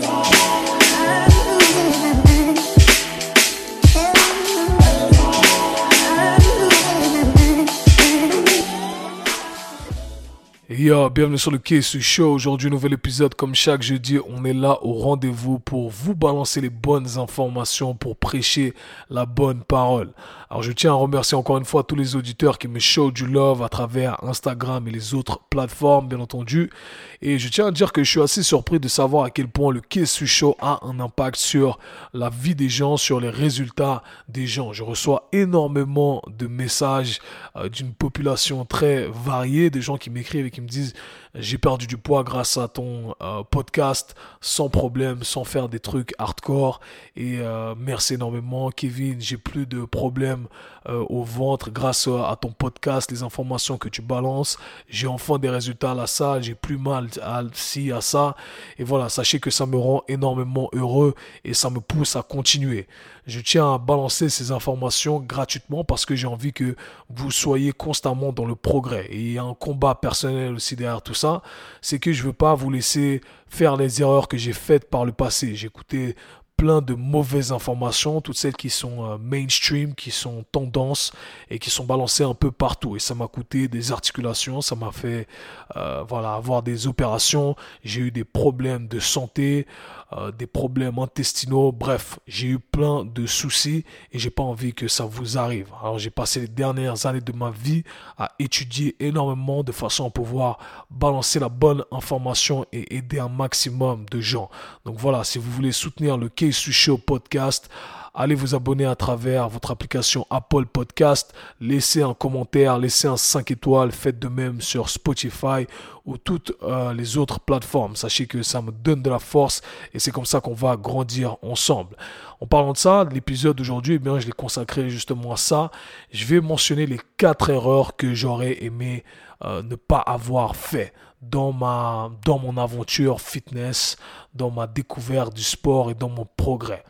today. Bienvenue sur le KSU Show. Aujourd'hui, nouvel épisode. Comme chaque jeudi, on est là au rendez-vous pour vous balancer les bonnes informations, pour prêcher la bonne parole. Alors, je tiens à remercier encore une fois tous les auditeurs qui me show du love à travers Instagram et les autres plateformes, bien entendu. Et je tiens à dire que je suis assez surpris de savoir à quel point le KSU Show a un impact sur la vie des gens, sur les résultats des gens. Je reçois énormément de messages euh, d'une population très variée, des gens qui m'écrivent et qui me disent j'ai perdu du poids grâce à ton euh, podcast sans problème, sans faire des trucs hardcore. Et euh, merci énormément, Kevin. J'ai plus de problèmes euh, au ventre grâce à ton podcast, les informations que tu balances. J'ai enfin des résultats à la salle. J'ai plus mal à ci, à ça. Et voilà, sachez que ça me rend énormément heureux et ça me pousse à continuer. Je tiens à balancer ces informations gratuitement parce que j'ai envie que vous soyez constamment dans le progrès. Et un combat personnel aussi derrière tout ça c'est que je veux pas vous laisser faire les erreurs que j'ai faites par le passé. J'ai écouté plein de mauvaises informations, toutes celles qui sont euh, mainstream, qui sont tendances et qui sont balancées un peu partout. Et ça m'a coûté des articulations, ça m'a fait euh, voilà avoir des opérations. J'ai eu des problèmes de santé, euh, des problèmes intestinaux. Bref, j'ai eu plein de soucis et j'ai pas envie que ça vous arrive. Alors j'ai passé les dernières années de ma vie à étudier énormément de façon à pouvoir balancer la bonne information et aider un maximum de gens. Donc voilà, si vous voulez soutenir le K Show podcast. Allez vous abonner à travers votre application Apple Podcast. Laissez un commentaire, laissez un 5 étoiles. Faites de même sur Spotify ou toutes euh, les autres plateformes. Sachez que ça me donne de la force et c'est comme ça qu'on va grandir ensemble. En parlant de ça, l'épisode d'aujourd'hui, eh bien, je l'ai consacré justement à ça. Je vais mentionner les quatre erreurs que j'aurais aimé euh, ne pas avoir fait dans ma dans mon aventure fitness, dans ma découverte du sport et dans mon progrès.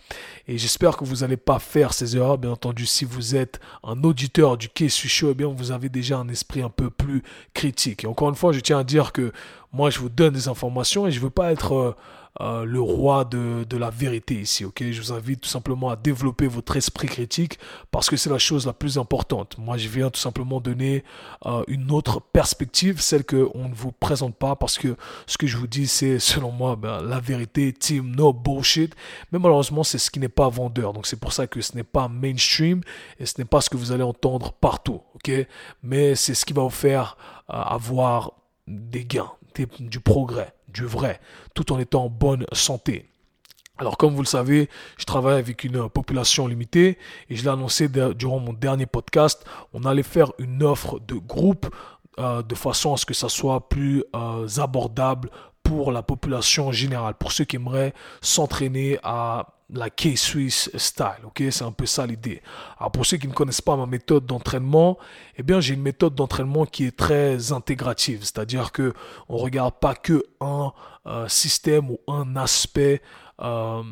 Et j'espère que vous n'allez pas faire ces erreurs. Bien entendu, si vous êtes un auditeur du KSU Show, eh bien vous avez déjà un esprit un peu plus critique. Et encore une fois, je tiens à dire que moi, je vous donne des informations et je veux pas être euh, euh, le roi de, la vérité ici, ok? Je vous invite tout simplement à développer votre esprit critique parce que c'est la chose la plus importante. Moi, je viens tout simplement donner euh, une autre perspective, celle qu'on ne vous présente pas parce que ce que je vous dis, c'est selon moi ben, la vérité, team, no bullshit. Mais malheureusement, c'est ce qui n'est pas vendeur. Donc c'est pour ça que ce n'est pas mainstream et ce n'est pas ce que vous allez entendre partout, ok? Mais c'est ce qui va vous faire avoir des gains, du progrès du vrai, tout en étant en bonne santé. Alors comme vous le savez, je travaille avec une population limitée et je l'ai annoncé durant mon dernier podcast, on allait faire une offre de groupe euh, de façon à ce que ça soit plus euh, abordable pour la population générale, pour ceux qui aimeraient s'entraîner à la K-Swiss style, ok? C'est un peu ça l'idée. Alors pour ceux qui ne connaissent pas ma méthode d'entraînement, eh bien j'ai une méthode d'entraînement qui est très intégrative, c'est-à-dire que on regarde pas que un euh, système ou un aspect euh,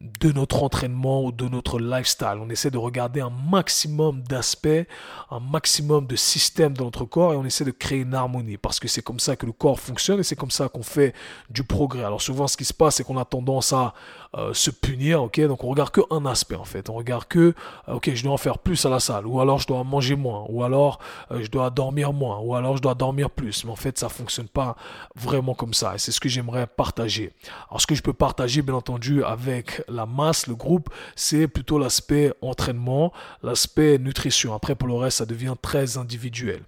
de notre entraînement ou de notre lifestyle. On essaie de regarder un maximum d'aspects, un maximum de systèmes dans notre corps et on essaie de créer une harmonie parce que c'est comme ça que le corps fonctionne et c'est comme ça qu'on fait du progrès. Alors souvent ce qui se passe c'est qu'on a tendance à euh, se punir, ok? Donc on regarde que un aspect en fait. On regarde que, euh, ok, je dois en faire plus à la salle, ou alors je dois manger moins, ou alors je dois dormir moins, ou alors je dois dormir plus. Mais en fait ça fonctionne pas vraiment comme ça et c'est ce que j'aimerais partager. Alors ce que je peux partager bien entendu avec la masse, le groupe, c'est plutôt l'aspect entraînement, l'aspect nutrition. Après, pour le reste, ça devient très individuel.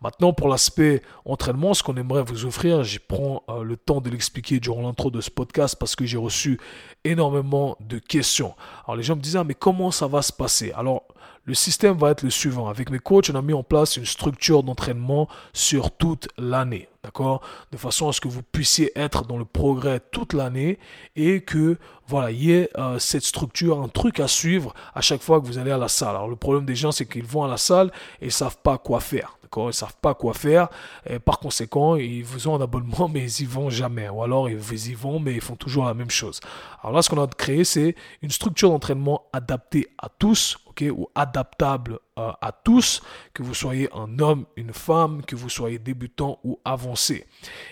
Maintenant, pour l'aspect entraînement, ce qu'on aimerait vous offrir, je prends euh, le temps de l'expliquer durant l'intro de ce podcast parce que j'ai reçu énormément de questions. Alors, les gens me disaient, ah, mais comment ça va se passer? Alors, le système va être le suivant. Avec mes coachs, on a mis en place une structure d'entraînement sur toute l'année. D'accord? De façon à ce que vous puissiez être dans le progrès toute l'année et que, voilà, il y ait euh, cette structure, un truc à suivre à chaque fois que vous allez à la salle. Alors, le problème des gens, c'est qu'ils vont à la salle et ils savent pas quoi faire. Ils savent pas quoi faire. Et par conséquent, ils vous ont un abonnement, mais ils y vont jamais. Ou alors, ils y vont, mais ils font toujours la même chose. Alors là, ce qu'on a créé, c'est une structure d'entraînement adaptée à tous, Ou adaptable euh, à tous, que vous soyez un homme, une femme, que vous soyez débutant ou avancé.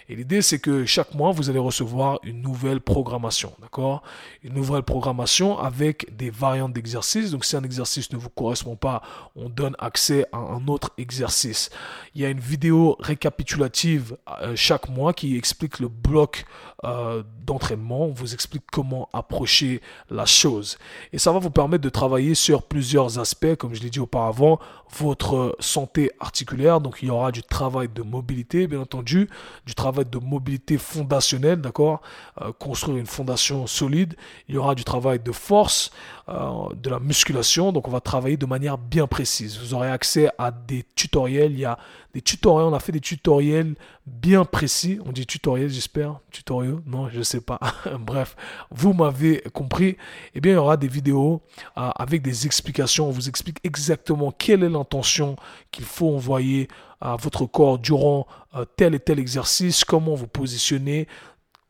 Et l'idée, c'est que chaque mois, vous allez recevoir une nouvelle programmation, d'accord? Une nouvelle programmation avec des variantes d'exercices. Donc, si un exercice ne vous correspond pas, on donne accès à un autre exercice. Il y a une vidéo récapitulative euh, chaque mois qui explique le bloc euh, d'entraînement. Vous explique comment approcher la chose. Et ça va vous permettre de travailler sur plusieurs aspects, comme je l'ai dit auparavant, votre santé articulaire. Donc il y aura du travail de mobilité, bien entendu, du travail de mobilité fondationnelle, d'accord euh, Construire une fondation solide. Il y aura du travail de force, euh, de la musculation. Donc on va travailler de manière bien précise. Vous aurez accès à des tutoriels. Il y a des tutoriels. On a fait des tutoriels bien précis. On dit tutoriel, j'espère. Tutoriel Non, je sais pas. Bref, vous m'avez compris. Eh bien, il y aura des vidéos euh, avec des explications. On vous explique exactement quelle est l'intention qu'il faut envoyer à votre corps durant euh, tel et tel exercice, comment vous positionner,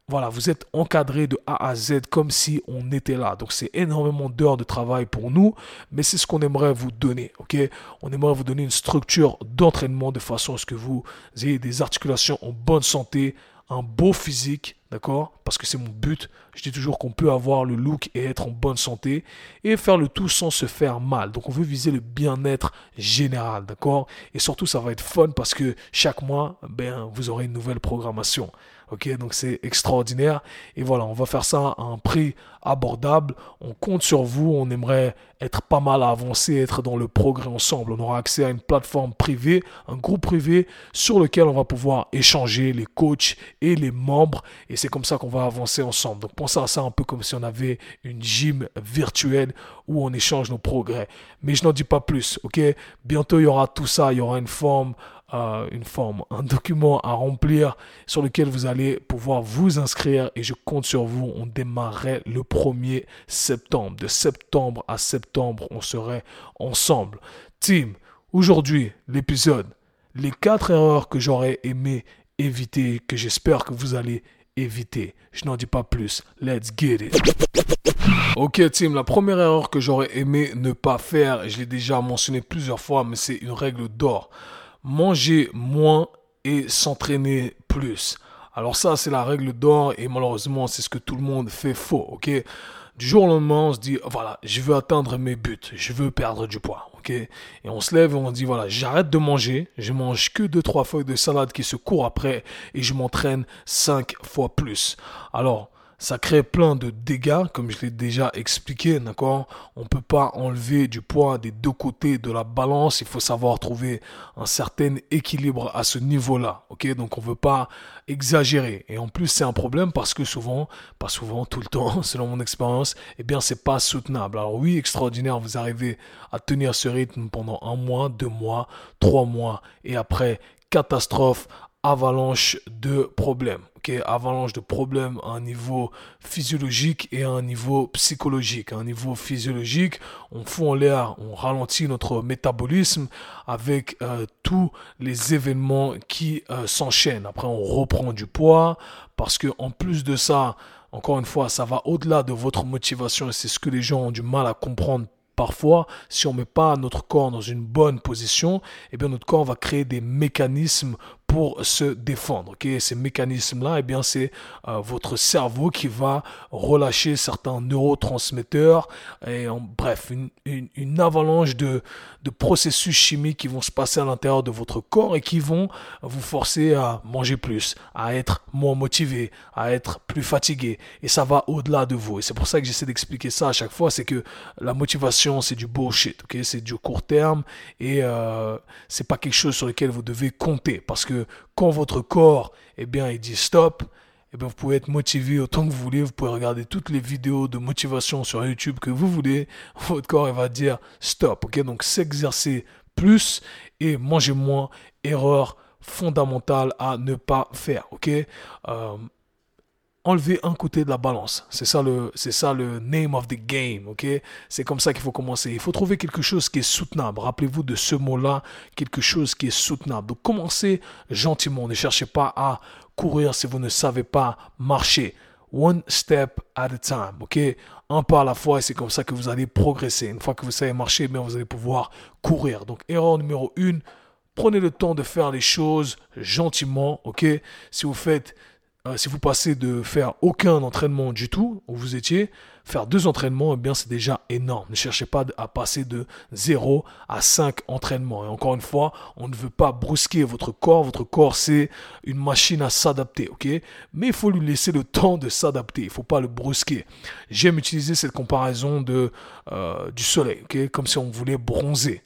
voilà, vous êtes encadré de A à Z comme si on était là. Donc c'est énormément d'heures de travail pour nous, mais c'est ce qu'on aimerait vous donner. Ok, on aimerait vous donner une structure d'entraînement de façon à ce que vous ayez des articulations en bonne santé, un beau physique, d'accord? Parce que c'est mon but. Je dis toujours qu'on peut avoir le look et être en bonne santé et faire le tout sans se faire mal. Donc on veut viser le bien-être général, d'accord? Et surtout ça va être fun parce que chaque mois, ben vous aurez une nouvelle programmation. Ok, donc c'est extraordinaire. Et voilà, on va faire ça à un prix abordable. On compte sur vous. On aimerait être pas mal avancé, être dans le progrès ensemble. On aura accès à une plateforme privée, un groupe privé sur lequel on va pouvoir échanger les coachs et les membres. Et c'est comme ça qu'on va avancer ensemble. Donc pensez à ça un peu comme si on avait une gym virtuelle où on échange nos progrès. Mais je n'en dis pas plus. Ok, bientôt il y aura tout ça. Il y aura une forme une forme, un document à remplir sur lequel vous allez pouvoir vous inscrire et je compte sur vous. On démarrait le 1er septembre. De septembre à septembre, on serait ensemble. Team, aujourd'hui, l'épisode, les quatre erreurs que j'aurais aimé éviter, que j'espère que vous allez éviter. Je n'en dis pas plus. Let's get it. Ok team, la première erreur que j'aurais aimé ne pas faire, je l'ai déjà mentionné plusieurs fois, mais c'est une règle d'or manger moins et s'entraîner plus. Alors ça, c'est la règle d'or et malheureusement, c'est ce que tout le monde fait faux, ok? Du jour au lendemain, on se dit, voilà, je veux atteindre mes buts, je veux perdre du poids, ok? Et on se lève et on dit, voilà, j'arrête de manger, je mange que deux, trois feuilles de salade qui se courent après et je m'entraîne cinq fois plus. Alors, ça crée plein de dégâts, comme je l'ai déjà expliqué, d'accord? On ne peut pas enlever du poids des deux côtés de la balance, il faut savoir trouver un certain équilibre à ce niveau-là, ok? Donc on ne veut pas exagérer. Et en plus, c'est un problème parce que souvent, pas souvent, tout le temps, selon mon expérience, eh bien, c'est pas soutenable. Alors oui, extraordinaire, vous arrivez à tenir ce rythme pendant un mois, deux mois, trois mois, et après, catastrophe, avalanche de problèmes. Avalanche de problèmes à un niveau physiologique et à un niveau psychologique. À un niveau physiologique, on fout en l'air, on ralentit notre métabolisme avec euh, tous les événements qui euh, s'enchaînent. Après, on reprend du poids parce que en plus de ça, encore une fois, ça va au-delà de votre motivation et c'est ce que les gens ont du mal à comprendre parfois, si on ne met pas notre corps dans une bonne position, eh bien notre corps va créer des mécanismes pour se défendre. ok Ces mécanismes-là, eh bien, c'est euh, votre cerveau qui va relâcher certains neurotransmetteurs et en, bref, une, avalanche de, de, processus chimiques qui vont se passer à l'intérieur de votre corps et qui vont vous forcer à manger plus, à être moins motivé, à être plus fatigué. Et ça va au-delà de vous. Et c'est pour ça que j'essaie d'expliquer ça à chaque fois, c'est que la motivation, c'est du bullshit, ok C'est du court terme et euh, c'est pas quelque chose sur lequel vous devez compter parce que quand votre corps, eh bien, il dit stop, eh bien, vous pouvez être motivé autant que vous voulez. Vous pouvez regarder toutes les vidéos de motivation sur YouTube que vous voulez. Votre corps, il va dire stop. Ok, donc s'exercer plus et manger moins. Erreur fondamentale à ne pas faire. Ok, euh, enlever un côté de la balance. C'est ça le, name of the game, ok? C'est comme ça qu'il faut commencer. Il faut trouver quelque chose qui est soutenable. Rappelez-vous de ce mot-là, quelque chose qui est soutenable. Donc commencez gentiment. Ne cherchez pas à courir si vous ne savez pas marcher. one step at a time, ok? Un pas à la fois et c'est comme ça que vous allez progresser. Une fois que vous savez marcher, bien, vous allez pouvoir courir. Donc, erreur numéro une, prenez le temps de faire les choses gentiment, ok? Si vous faites euh, si vous passez de faire aucun entraînement du tout, où vous étiez, faire deux entraînements, eh bien c'est déjà énorme. Ne cherchez pas à passer de 0 à 5 entraînements. Et encore une fois, on ne veut pas brusquer votre corps. Votre corps, c'est une machine à s'adapter, ok? Mais il faut lui laisser le temps de s'adapter. Il ne faut pas le brusquer. J'aime utiliser cette comparaison euh, du soleil, Comme si on voulait bronzer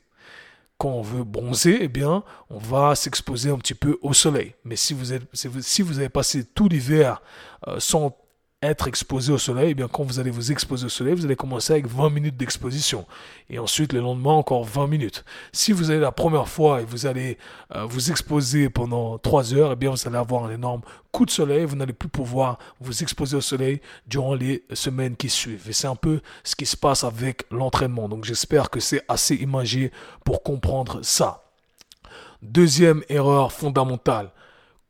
quand on veut bronzer, eh bien, on va s'exposer un petit peu au soleil. Mais si vous, êtes, si vous avez passé tout l'hiver euh, sans être exposé au soleil, eh bien quand vous allez vous exposer au soleil, vous allez commencer avec 20 minutes d'exposition. Et ensuite, le lendemain, encore 20 minutes. Si vous allez la première fois et vous allez euh, vous exposer pendant 3 heures, eh bien vous allez avoir un énorme coup de soleil. Vous n'allez plus pouvoir vous exposer au soleil durant les semaines qui suivent. Et c'est un peu ce qui se passe avec l'entraînement. Donc j'espère que c'est assez imagé pour comprendre ça. Deuxième erreur fondamentale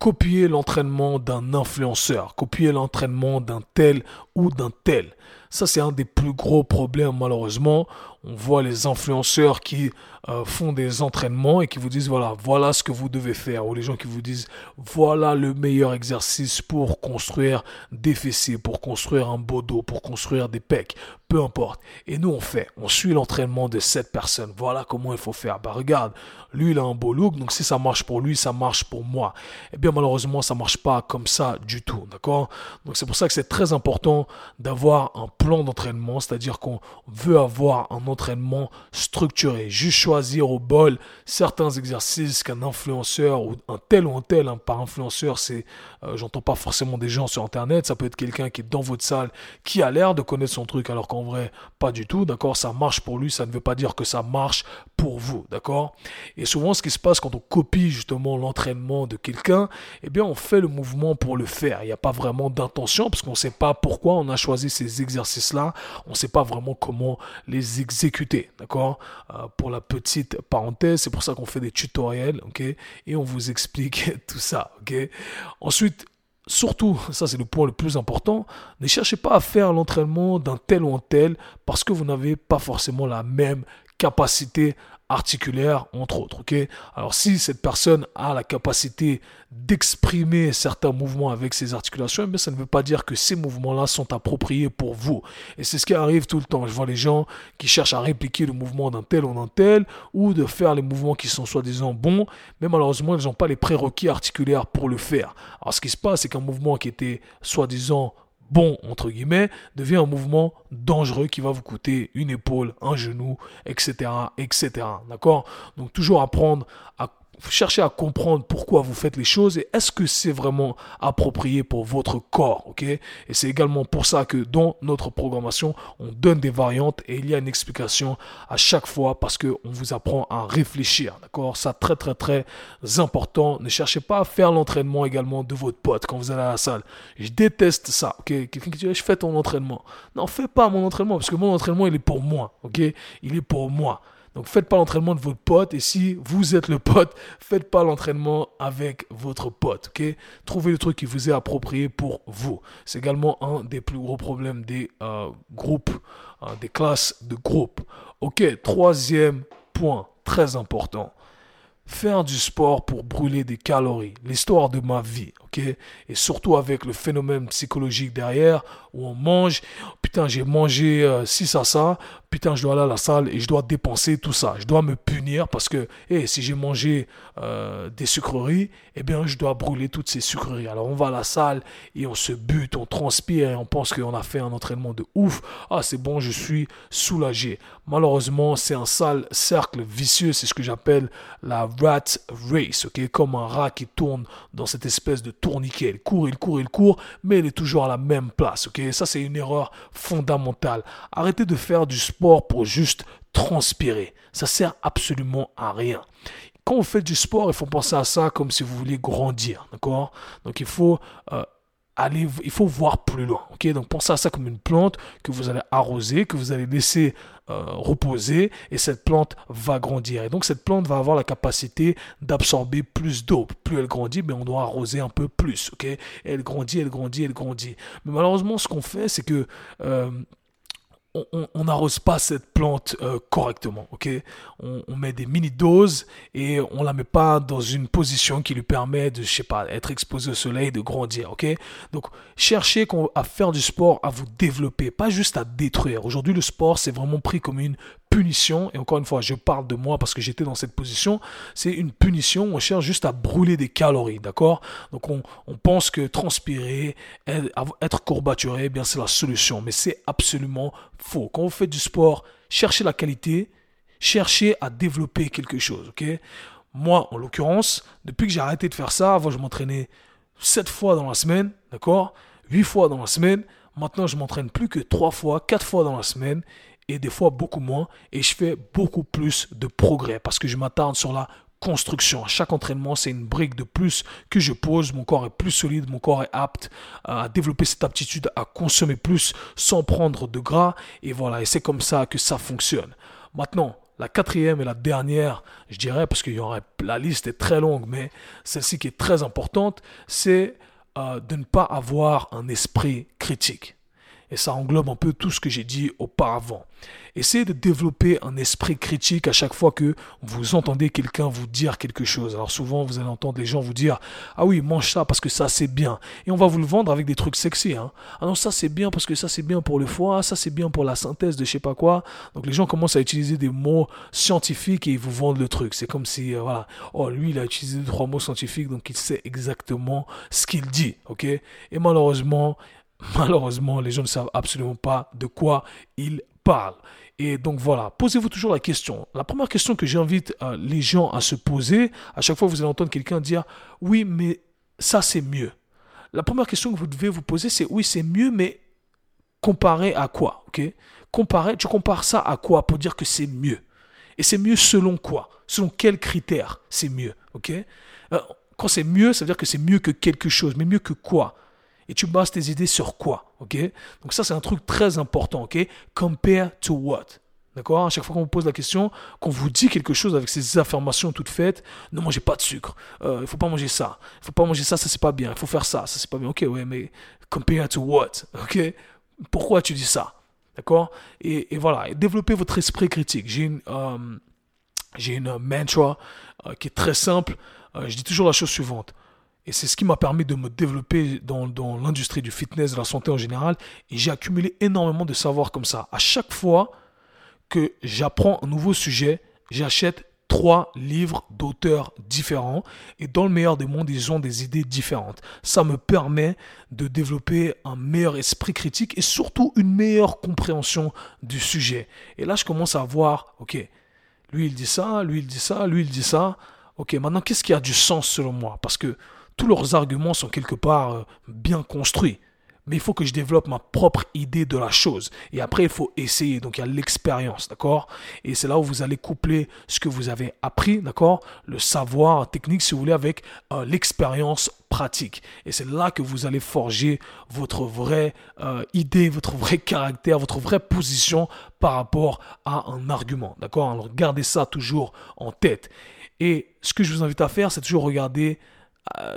copier l'entraînement d'un influenceur, copier l'entraînement d'un tel ou d'un tel. Ça, c'est un des plus gros problèmes, malheureusement. On voit les influenceurs qui euh, font des entraînements et qui vous disent, voilà, voilà ce que vous devez faire. Ou les gens qui vous disent, voilà le meilleur exercice pour construire des fessiers, pour construire un beau dos, pour construire des pecs, peu importe. Et nous, on fait, on suit l'entraînement de cette personne. Voilà comment il faut faire. Bah, regarde, lui, il a un beau look, donc si ça marche pour lui, ça marche pour moi. Eh bien, malheureusement, ça marche pas comme ça du tout, d'accord? Donc, c'est pour ça que c'est très important d'avoir un plan d'entraînement, c'est-à-dire qu'on veut avoir un entraînement structuré. Juste choisir au bol certains exercices qu'un influenceur ou un tel ou un tel, hein, par influenceur, c'est, euh, j'entends pas forcément des gens sur Internet, ça peut être quelqu'un qui est dans votre salle, qui a l'air de connaître son truc, alors qu'en vrai, pas du tout, d'accord? Ça marche pour lui, ça ne veut pas dire que ça marche pour vous, d'accord? Et souvent, ce qui se passe quand on copie justement l'entraînement de quelqu'un, eh bien, on fait le mouvement pour le faire. Il n'y a pas vraiment d'intention, parce qu'on ne sait pas pourquoi on a choisi ces exercices-là, on ne sait pas vraiment comment les exécuter, d'accord? Euh, Pour la petite parenthèse, c'est pour ça qu'on fait des tutoriels, ok? Et on vous explique tout ça, ok? Ensuite, surtout, ça c'est le point le plus important, ne cherchez pas à faire l'entraînement d'un tel ou un tel parce que vous n'avez pas forcément la même capacité articulaire, entre autres. Alors si cette personne a la capacité d'exprimer certains mouvements avec ses articulations, mais eh ça ne veut pas dire que ces mouvements-là sont appropriés pour vous. Et c'est ce qui arrive tout le temps. Je vois les gens qui cherchent à répliquer le mouvement d'un tel ou d'un tel, ou de faire les mouvements qui sont soi-disant bons, mais malheureusement, ils n'ont pas les prérequis articulaires pour le faire. Alors ce qui se passe, c'est qu'un mouvement qui était soi-disant bon, entre guillemets, devient un mouvement dangereux qui va vous coûter une épaule, un genou, etc., etc. D'accord? Donc toujours apprendre à cherchez à comprendre pourquoi vous faites les choses et est-ce que c'est vraiment approprié pour votre corps, ok? Et c'est également pour ça que dans notre programmation, on donne des variantes et il y a une explication à chaque fois parce que on vous apprend à réfléchir, d'accord? Ça très très très important. Ne cherchez pas à faire l'entraînement également de votre pote quand vous allez à la salle. Je déteste ça, ok? Quelqu'un qui dit je fais ton entraînement. Non, fais pas mon entraînement parce que mon entraînement il est pour moi, ok? Il est pour moi. Donc faites pas l'entraînement de votre pote et si vous êtes le pote, faites pas l'entraînement avec votre pote, ok? Trouvez le truc qui vous est approprié pour vous. C'est également un des plus gros problèmes des euh, groupes, euh, des classes de groupe. Ok, troisième point très important. Faire du sport pour brûler des calories. L'histoire de ma vie, Et surtout avec le phénomène psychologique derrière où on mange. Putain, j'ai mangé 6 euh, à ça putain, je dois aller à la salle et je dois dépenser tout ça. Je dois me punir parce que, hey, si j'ai mangé euh, des sucreries, eh bien, je dois brûler toutes ces sucreries. Alors, on va à la salle et on se bute, on transpire et on pense qu'on a fait un entraînement de ouf. Ah, c'est bon, je suis soulagé. Malheureusement, c'est un sale cercle vicieux. C'est ce que j'appelle la rat race? Comme un rat qui tourne dans cette espèce de tourniquet. Il court, il court, il court, mais il est toujours à la même place, ok? Ça, c'est une erreur fondamentale. Arrêtez de faire du sport pour juste transpirer. Ça sert absolument à rien. Quand vous faites du sport, il faut penser à ça comme si vous vouliez grandir, d'accord? Donc il faut euh, il faut voir plus loin. Ok, donc pensez à ça comme une plante que vous allez arroser, que vous allez laisser euh, reposer, et cette plante va grandir. Et donc cette plante va avoir la capacité d'absorber plus d'eau. Plus elle grandit, mais on doit arroser un peu plus. Ok, elle grandit, elle grandit, elle grandit. Mais malheureusement, ce qu'on fait, c'est que euh, on n'arrose pas cette plante euh, correctement, ok? On, met des mini doses et on la met pas dans une position qui lui permet de, je sais pas, être exposé au soleil, de grandir, ok? Donc cherchez à faire du sport, à vous développer, pas juste à détruire. Aujourd'hui, le sport c'est vraiment pris comme une punition, et encore une fois, je parle de moi parce que j'étais dans cette position, c'est une punition, on cherche juste à brûler des calories, d'accord? Donc on, pense que transpirer, être courbaturé, eh bien c'est la solution, mais c'est absolument faux. Quand vous faites du sport, cherchez la qualité, cherchez à développer quelque chose, ok? Moi, en l'occurrence, depuis que j'ai arrêté de faire ça, avant je m'entraînais 7 fois dans la semaine, d'accord? 8 fois dans la semaine, Maintenant, je m'entraîne plus que 3 fois, 4 fois dans la semaine et des fois beaucoup moins. Et je fais beaucoup plus de progrès parce que je m'attarde sur la construction. Chaque entraînement, c'est une brique de plus que je pose. Mon corps est plus solide, mon corps est apte à développer cette aptitude à consommer plus sans prendre de gras. Et voilà, et c'est comme ça que ça fonctionne. Maintenant, la quatrième et la dernière, je dirais, parce que la liste est très longue, mais celle-ci qui est très importante, c'est euh, de ne pas avoir un esprit critique. Et ça englobe un peu tout ce que j'ai dit auparavant. Essayez de développer un esprit critique à chaque fois que vous entendez quelqu'un vous dire quelque chose. Alors souvent, vous allez entendre les gens vous dire Ah oui, mange ça parce que ça c'est bien. Et on va vous le vendre avec des trucs sexy. Hein. Ah non, ça c'est bien parce que ça c'est bien pour le foie, ça c'est bien pour la synthèse de je sais pas quoi. Donc les gens commencent à utiliser des mots scientifiques et ils vous vendent le truc. C'est comme si, euh, voilà, oh lui il a utilisé trois mots scientifiques donc il sait exactement ce qu'il dit. Ok? Et malheureusement, malheureusement, les gens ne savent absolument pas de quoi ils parlent. Et donc voilà, posez-vous toujours la question. La première question que j'invite euh, les gens à se poser, à chaque fois que vous allez entendre quelqu'un dire oui, mais ça c'est mieux. La première question que vous devez vous poser, c'est oui, c'est mieux, mais comparé à quoi Ok? Tu compares ça à quoi pour dire que c'est mieux? Et c'est mieux selon quoi? Selon quels critères c'est mieux euh, Quand c'est mieux, ça veut dire que c'est mieux que quelque chose, mais mieux que quoi? Et tu bases tes idées sur quoi, ok? Donc ça, c'est un truc très important, ok? Compare to what. D'accord? À chaque fois qu'on vous pose la question, qu'on vous dit quelque chose avec ces affirmations toutes faites, ne mangez pas de sucre, euh, il ne faut pas manger ça, il faut pas manger ça, ça c'est pas bien, il faut faire ça, ça c'est pas bien. Ok, ouais, mais compare to what Ok? Pourquoi tu dis ça? D'accord? Et, voilà, développez votre esprit critique. J'ai une, euh, j'ai une mantra euh, qui est très simple. je dis toujours la chose suivante. Et c'est ce qui m'a permis de me développer dans, l'industrie du fitness, de la santé en général. Et j'ai accumulé énormément de savoir comme ça. À chaque fois que j'apprends un nouveau sujet, j'achète trois livres d'auteurs différents et dans le meilleur des mondes, ils ont des idées différentes. Ça me permet de développer un meilleur esprit critique et surtout une meilleure compréhension du sujet. Et là, je commence à voir, ok, lui il dit ça, lui il dit ça, lui il dit ça. Ok, maintenant qu'est-ce qui a du sens selon moi? Parce que tous leurs arguments sont quelque part euh, bien construits. Mais il faut que je développe ma propre idée de la chose. Et après, il faut essayer. Donc, il y a l'expérience, d'accord? Et c'est là où vous allez coupler ce que vous avez appris, d'accord? Le savoir technique, si vous voulez, avec euh, l'expérience pratique. Et c'est là que vous allez forger votre vraie euh, idée, votre vrai caractère, votre vraie position par rapport à un argument, d'accord? Alors, gardez ça toujours en tête. Et ce que je vous invite à faire, c'est toujours regarder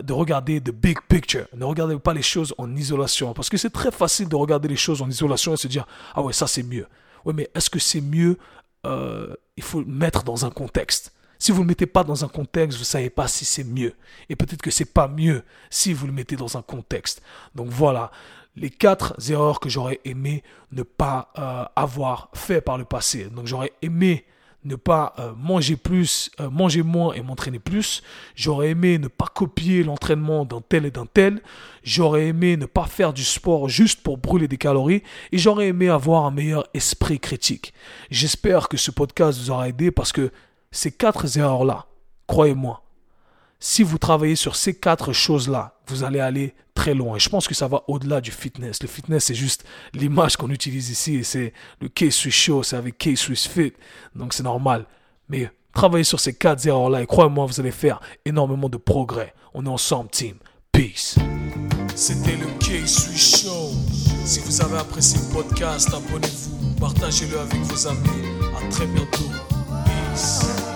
de regarder the big picture. Ne regardez pas les choses en isolation. Parce que c'est très facile de regarder les choses en isolation et se dire, ah ouais, ça c'est mieux. Oui, mais est-ce que c'est mieux euh, Il faut le mettre dans un contexte. Si vous ne le mettez pas dans un contexte, vous ne savez pas si c'est mieux. Et peut-être que c'est pas mieux si vous le mettez dans un contexte. Donc voilà, les quatre erreurs que j'aurais aimé ne pas euh, avoir fait par le passé. Donc j'aurais aimé ne pas euh, manger plus, euh, manger moins et m'entraîner plus. J'aurais aimé ne pas copier l'entraînement d'un tel et d'un tel. J'aurais aimé ne pas faire du sport juste pour brûler des calories. Et j'aurais aimé avoir un meilleur esprit critique. J'espère que ce podcast vous aura aidé parce que ces quatre erreurs-là, croyez-moi, si vous travaillez sur ces quatre choses-là, vous allez aller très loin. Et je pense que ça va au-delà du fitness. Le fitness, c'est juste l'image qu'on utilise ici. C'est le K-Swiss Show, c'est avec K-Swiss Fit. Donc c'est normal. Mais travaillez sur ces quatre erreurs-là et croyez-moi, vous allez faire énormément de progrès. On est ensemble, team. Peace. C'était le K-Swiss Show. Si vous avez apprécié le podcast, abonnez-vous, partagez-le avec vos amis. À très bientôt. Peace.